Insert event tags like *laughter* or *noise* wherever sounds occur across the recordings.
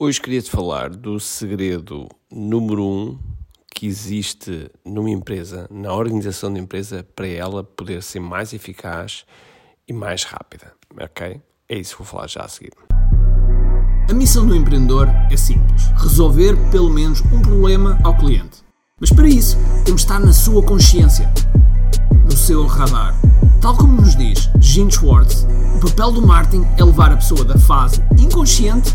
Hoje queria-te falar do segredo número um que existe numa empresa, na organização da empresa, para ela poder ser mais eficaz e mais rápida. Ok? É isso que vou falar já a seguir. A missão do empreendedor é simples: resolver pelo menos um problema ao cliente. Mas para isso, temos de estar na sua consciência, no seu radar. Tal como nos diz Gene Schwartz, o papel do marketing é levar a pessoa da fase inconsciente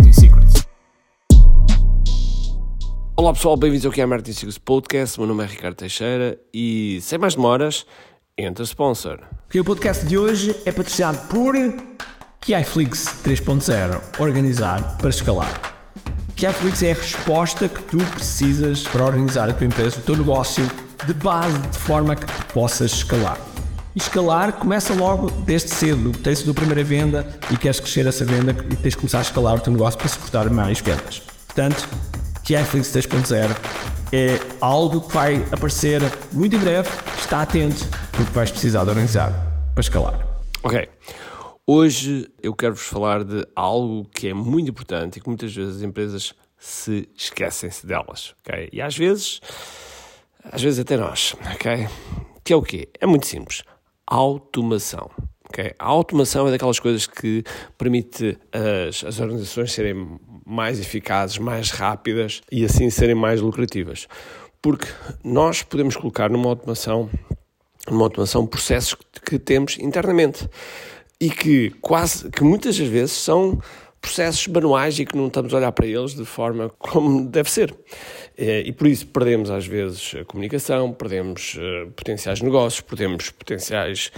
Olá pessoal, bem-vindos ao que é Marketing Secrets Podcast. Meu nome é Ricardo Teixeira e sem mais demoras, entra sponsor. O podcast de hoje é patrocinado por KiFlix 3.0 Organizar para escalar. KiFlix é a resposta que tu precisas para organizar a tua empresa, o teu negócio de base, de forma que possas escalar. E escalar começa logo desde cedo. Tens a tua primeira venda e queres crescer essa venda e tens de começar a escalar o teu negócio para suportar mais vendas. Portanto, KiFlix 3.0 é algo que vai aparecer muito em breve. Está atento, porque vais precisar de organizar para escalar. Ok. Hoje eu quero-vos falar de algo que é muito importante e que muitas vezes as empresas se esquecem-se delas, ok? E às vezes, às vezes até nós, ok? Que é o quê? É muito simples. Automação. Okay? A automação é daquelas coisas que permite as, as organizações serem mais eficazes, mais rápidas e assim serem mais lucrativas. Porque nós podemos colocar numa automação, numa automação processos que temos internamente e que quase que muitas das vezes são processos manuais e que não estamos a olhar para eles de forma *laughs* como deve ser. É, e por isso perdemos às vezes a comunicação, perdemos uh, potenciais negócios, perdemos potenciais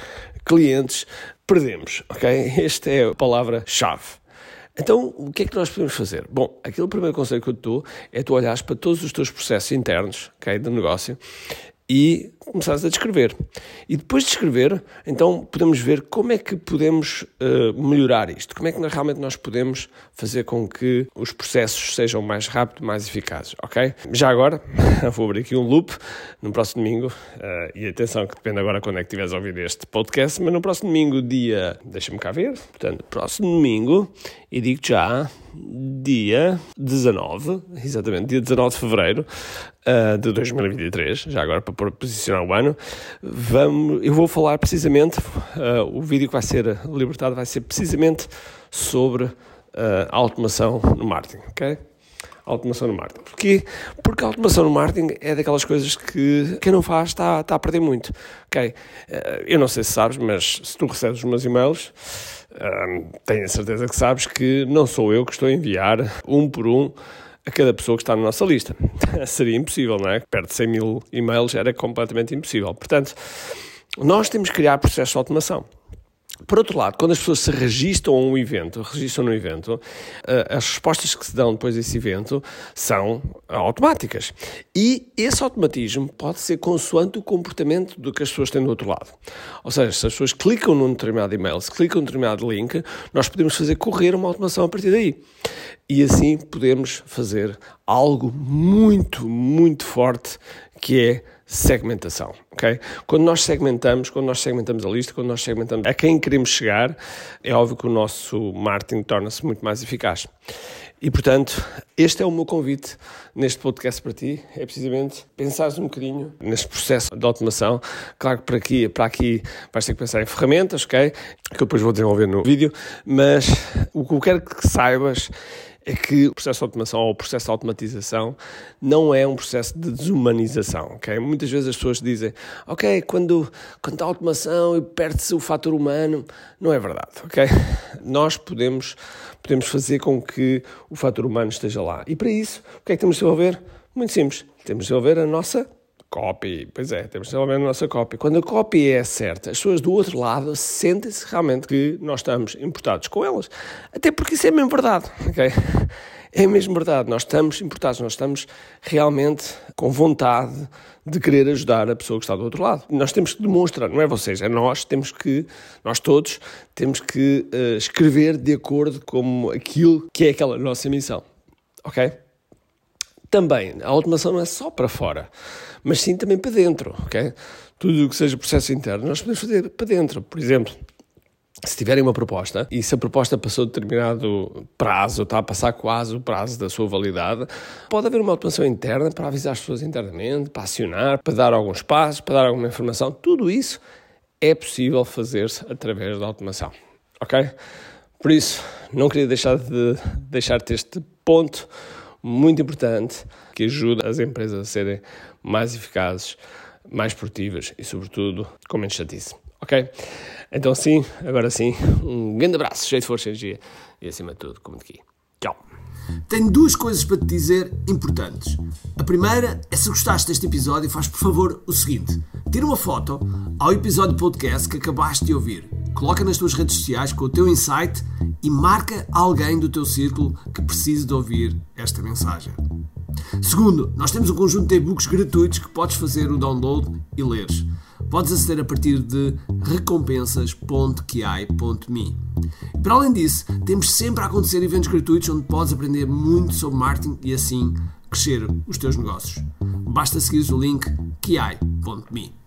clientes, perdemos, ok? *laughs* Esta é a palavra-chave. Então, o que é que nós podemos fazer? Bom, aquele primeiro conselho que eu te dou é tu olhares para todos os teus processos internos, ok, do negócio e começares a descrever. E depois de escrever, então podemos ver como é que podemos uh, melhorar isto, como é que realmente nós podemos fazer com que os processos sejam mais rápidos, mais eficazes, ok? Já agora, *laughs* vou abrir aqui um loop no próximo domingo, uh, e atenção que depende agora quando é que estiveres a ouvir este podcast, mas no próximo domingo, dia, deixa-me cá ver, portanto, próximo domingo, e digo já, dia 19, exatamente, dia 19 de fevereiro uh, de 2023, já agora para posicionar o ano, vamos, eu vou falar precisamente, uh, o vídeo que vai ser libertado vai ser precisamente sobre uh, a automação no marketing, ok? automação no marketing. Porquê? Porque a automação no marketing é daquelas coisas que quem não faz está, está a perder muito. Ok? Eu não sei se sabes, mas se tu recebes os meus e-mails, tenho a certeza que sabes que não sou eu que estou a enviar um por um a cada pessoa que está na nossa lista. *laughs* Seria impossível, não é? Perto de 100 mil e-mails era completamente impossível. Portanto, nós temos que criar processos de automação. Por outro lado, quando as pessoas se registram a um evento, registram no evento, eh, as respostas que se dão depois desse evento são automáticas. E esse automatismo pode ser consoante o comportamento do que as pessoas têm do outro lado. Ou seja, se as pessoas clicam num determinado e-mail, se clicam num determinado link, nós podemos fazer correr uma automação a partir daí. E assim podemos fazer algo muito, muito forte que é segmentação, ok? Quando nós segmentamos, quando nós segmentamos a lista, quando nós segmentamos a quem queremos chegar, é óbvio que o nosso marketing torna-se muito mais eficaz. E, portanto, este é o meu convite neste podcast para ti, é precisamente pensares um bocadinho neste processo de automação. Claro que para aqui, para aqui vais ter que pensar em ferramentas, ok? Que eu depois vou desenvolver no vídeo, mas o que eu quero que saibas é que o processo de automação ou o processo de automatização não é um processo de desumanização, ok? Muitas vezes as pessoas dizem, ok, quando, quando há automação e perde-se o fator humano, não é verdade, ok? Nós podemos, podemos fazer com que o fator humano esteja lá. E para isso, o que é que temos de desenvolver? Muito simples, temos de desenvolver a nossa Copy, pois é, temos de desenvolver a nossa copy. Quando a copy é certa, as pessoas do outro lado sentem-se realmente que nós estamos importados com elas. Até porque isso é mesmo verdade, *laughs* ok? É mesmo verdade, nós estamos importados, nós estamos realmente com vontade de querer ajudar a pessoa que está do outro lado. Nós temos que demonstrar, não é vocês, é nós, temos que, nós todos, temos que uh, escrever de acordo com aquilo que é aquela nossa missão, ok? Também, a automação não é só para fora, mas sim também para dentro, ok? Tudo o que seja processo interno, nós podemos fazer para dentro. Por exemplo, se tiverem uma proposta e se a proposta passou determinado prazo, está a passar quase o prazo da sua validade, pode haver uma automação interna para avisar as pessoas internamente, para acionar, para dar alguns passos, para dar alguma informação. Tudo isso é possível fazer-se através da automação. Ok? Por isso, não queria deixar de deixar-te este ponto muito importante que ajuda as empresas a serem mais eficazes, mais produtivas e, sobretudo, com menos chatice. Ok? Então, sim, agora sim, um grande abraço, cheio de força e energia e, acima de tudo, como aqui. Tchau. Tenho duas coisas para te dizer importantes. A primeira é se gostaste deste episódio, faz por favor o seguinte: tira uma foto ao episódio podcast que acabaste de ouvir, coloca nas tuas redes sociais com o teu insight e marca alguém do teu círculo que precise de ouvir esta mensagem. Segundo, nós temos um conjunto de e-books gratuitos que podes fazer o download e leres. Podes aceder a partir de recompensas.ki.me. Para além disso, temos sempre a acontecer eventos gratuitos onde podes aprender muito sobre marketing e assim crescer os teus negócios. Basta seguir o link ki.me.